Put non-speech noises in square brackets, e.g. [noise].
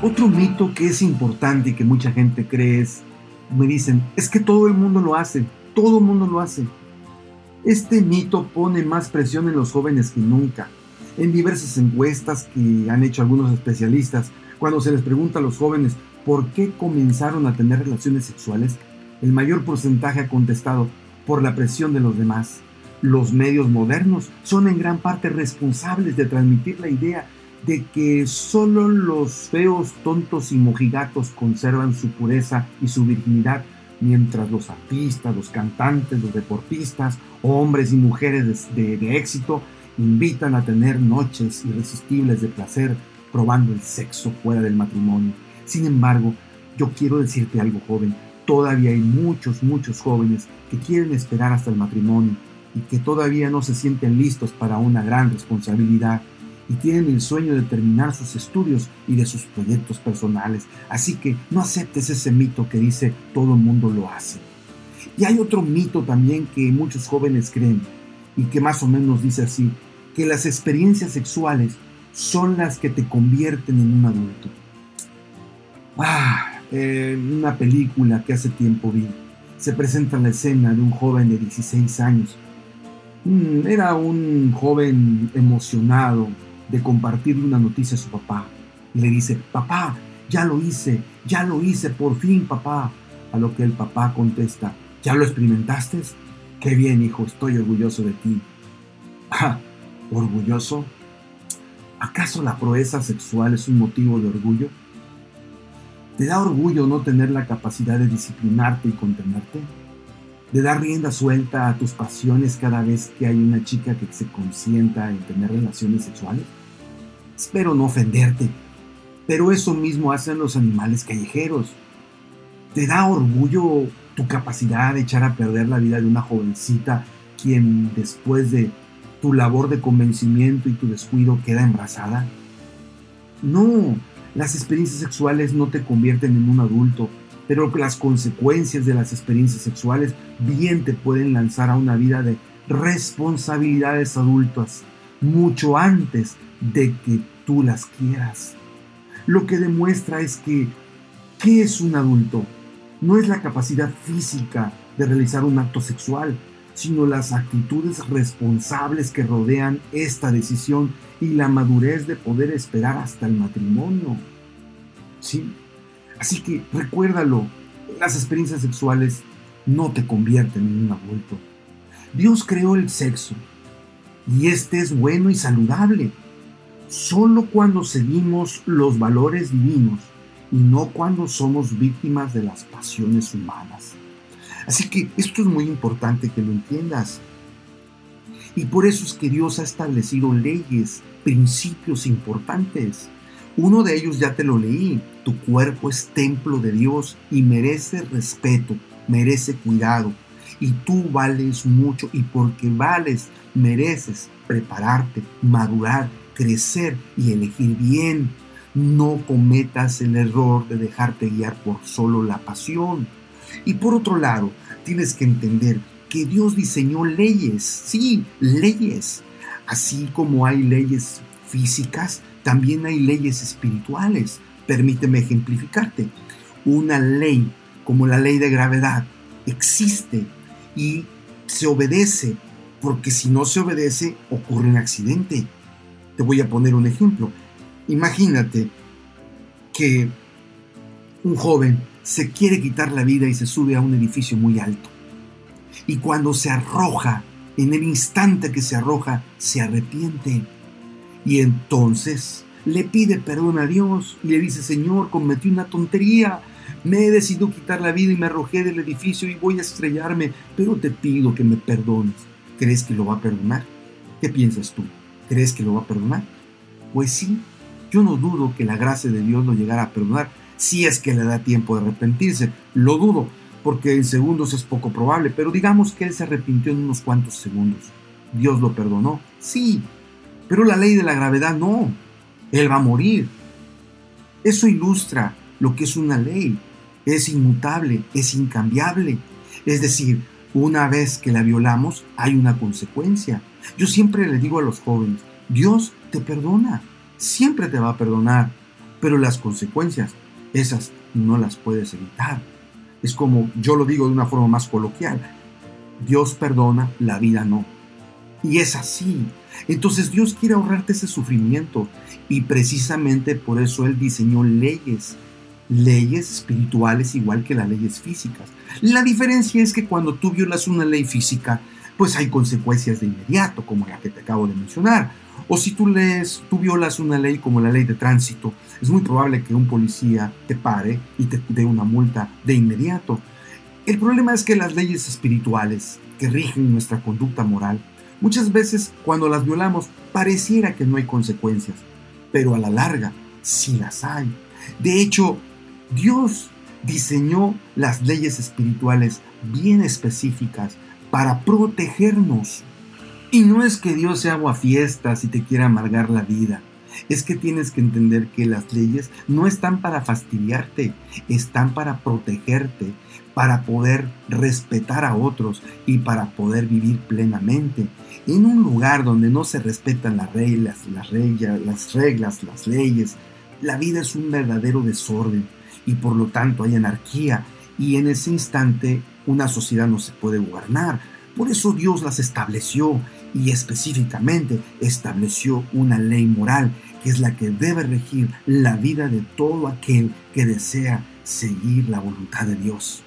Otro mito que es importante y que mucha gente cree es, me dicen, es que todo el mundo lo hace, todo el mundo lo hace. Este mito pone más presión en los jóvenes que nunca. En diversas encuestas que han hecho algunos especialistas, cuando se les pregunta a los jóvenes por qué comenzaron a tener relaciones sexuales, el mayor porcentaje ha contestado por la presión de los demás. Los medios modernos son en gran parte responsables de transmitir la idea de que solo los feos, tontos y mojigatos conservan su pureza y su virginidad, mientras los artistas, los cantantes, los deportistas, hombres y mujeres de, de, éxito invitan a tener noches irresistibles de placer probando el sexo fuera del matrimonio. Sin embargo, yo quiero decirte algo joven, todavía hay muchos, muchos jóvenes que quieren esperar hasta el matrimonio y que todavía no se sienten listos para una gran responsabilidad y tienen el sueño de terminar sus estudios y de sus proyectos personales. Así que no aceptes ese mito que dice todo el mundo lo hace. Y hay otro mito también que muchos jóvenes creen y que más o menos dice así, que las experiencias sexuales son las que te convierten en un adulto. Ah, una película que hace tiempo vi, se presenta la escena de un joven de 16 años. Mm, era un joven emocionado, de compartirle una noticia a su papá. Y le dice, papá, ya lo hice, ya lo hice, por fin, papá. A lo que el papá contesta, ¿ya lo experimentaste? Qué bien, hijo, estoy orgulloso de ti. [laughs] Ah, ¿orgulloso? ¿Acaso la proeza sexual es un motivo de orgullo? ¿Te da orgullo no tener la capacidad de disciplinarte y contenerte? ¿De dar rienda suelta a tus pasiones cada vez que hay una chica que se consienta en tener relaciones sexuales? Espero no ofenderte, pero eso mismo hacen los animales callejeros. ¿Te da orgullo tu capacidad de echar a perder la vida de una jovencita quien después de tu labor de convencimiento y tu descuido queda embarazada? No, las experiencias sexuales no te convierten en un adulto, pero las consecuencias de las experiencias sexuales bien te pueden lanzar a una vida de responsabilidades adultas mucho antes de que tú las quieras. Lo que demuestra es que, ¿qué es un adulto? No es la capacidad física de realizar un acto sexual, sino las actitudes responsables que rodean esta decisión y la madurez de poder esperar hasta el matrimonio. ¿Sí? Así que recuérdalo, las experiencias sexuales no te convierten en un adulto. Dios creó el sexo y este es bueno y saludable. Solo cuando seguimos los valores divinos y no cuando somos víctimas de las pasiones humanas. Así que esto es muy importante que lo entiendas. Y por eso es que Dios ha establecido leyes, principios importantes. Uno de ellos ya te lo leí. Tu cuerpo es templo de Dios y merece respeto, merece cuidado. Y tú vales mucho y porque vales, mereces prepararte, madurar, crecer y elegir bien. No cometas el error de dejarte guiar por solo la pasión. Y por otro lado, tienes que entender que Dios diseñó leyes, sí, leyes. Así como hay leyes físicas, también hay leyes espirituales. Permíteme ejemplificarte. Una ley como la ley de gravedad existe y se obedece, porque si no se obedece ocurre un accidente. Te voy a poner un ejemplo. Imagínate que un joven se quiere quitar la vida y se sube a un edificio muy alto. Y cuando se arroja, en el instante que se arroja, se arrepiente. Y entonces le pide perdón a Dios y le dice, Señor, cometí una tontería. Me he decidido quitar la vida y me arrojé del edificio y voy a estrellarme, pero te pido que me perdones. ¿Crees que lo va a perdonar? ¿Qué piensas tú? ¿Crees que lo va a perdonar? Pues sí, yo no dudo que la gracia de Dios lo llegara a perdonar, si es que le da tiempo de arrepentirse. Lo dudo, porque en segundos es poco probable, pero digamos que él se arrepintió en unos cuantos segundos. ¿Dios lo perdonó? Sí, pero la ley de la gravedad no. Él va a morir. Eso ilustra lo que es una ley. Es inmutable, es incambiable. Es decir, una vez que la violamos hay una consecuencia. Yo siempre le digo a los jóvenes, Dios te perdona, siempre te va a perdonar, pero las consecuencias, esas no las puedes evitar. Es como yo lo digo de una forma más coloquial, Dios perdona, la vida no. Y es así. Entonces Dios quiere ahorrarte ese sufrimiento y precisamente por eso Él diseñó leyes, leyes espirituales igual que las leyes físicas. La diferencia es que cuando tú violas una ley física, pues hay consecuencias de inmediato, como la que te acabo de mencionar. O si tú lees, tú violas una ley como la ley de tránsito, es muy probable que un policía te pare y te dé una multa de inmediato. El problema es que las leyes espirituales que rigen nuestra conducta moral, muchas veces cuando las violamos pareciera que no hay consecuencias, pero a la larga sí las hay. De hecho, Dios diseñó las leyes espirituales bien específicas para protegernos. Y no es que Dios se haga fiestas y te quiera amargar la vida. Es que tienes que entender que las leyes no están para fastidiarte, están para protegerte, para poder respetar a otros y para poder vivir plenamente. En un lugar donde no se respetan las reglas, las reglas, las reglas, las leyes, la vida es un verdadero desorden y por lo tanto hay anarquía y en ese instante una sociedad no se puede gobernar. Por eso Dios las estableció y específicamente estableció una ley moral que es la que debe regir la vida de todo aquel que desea seguir la voluntad de Dios.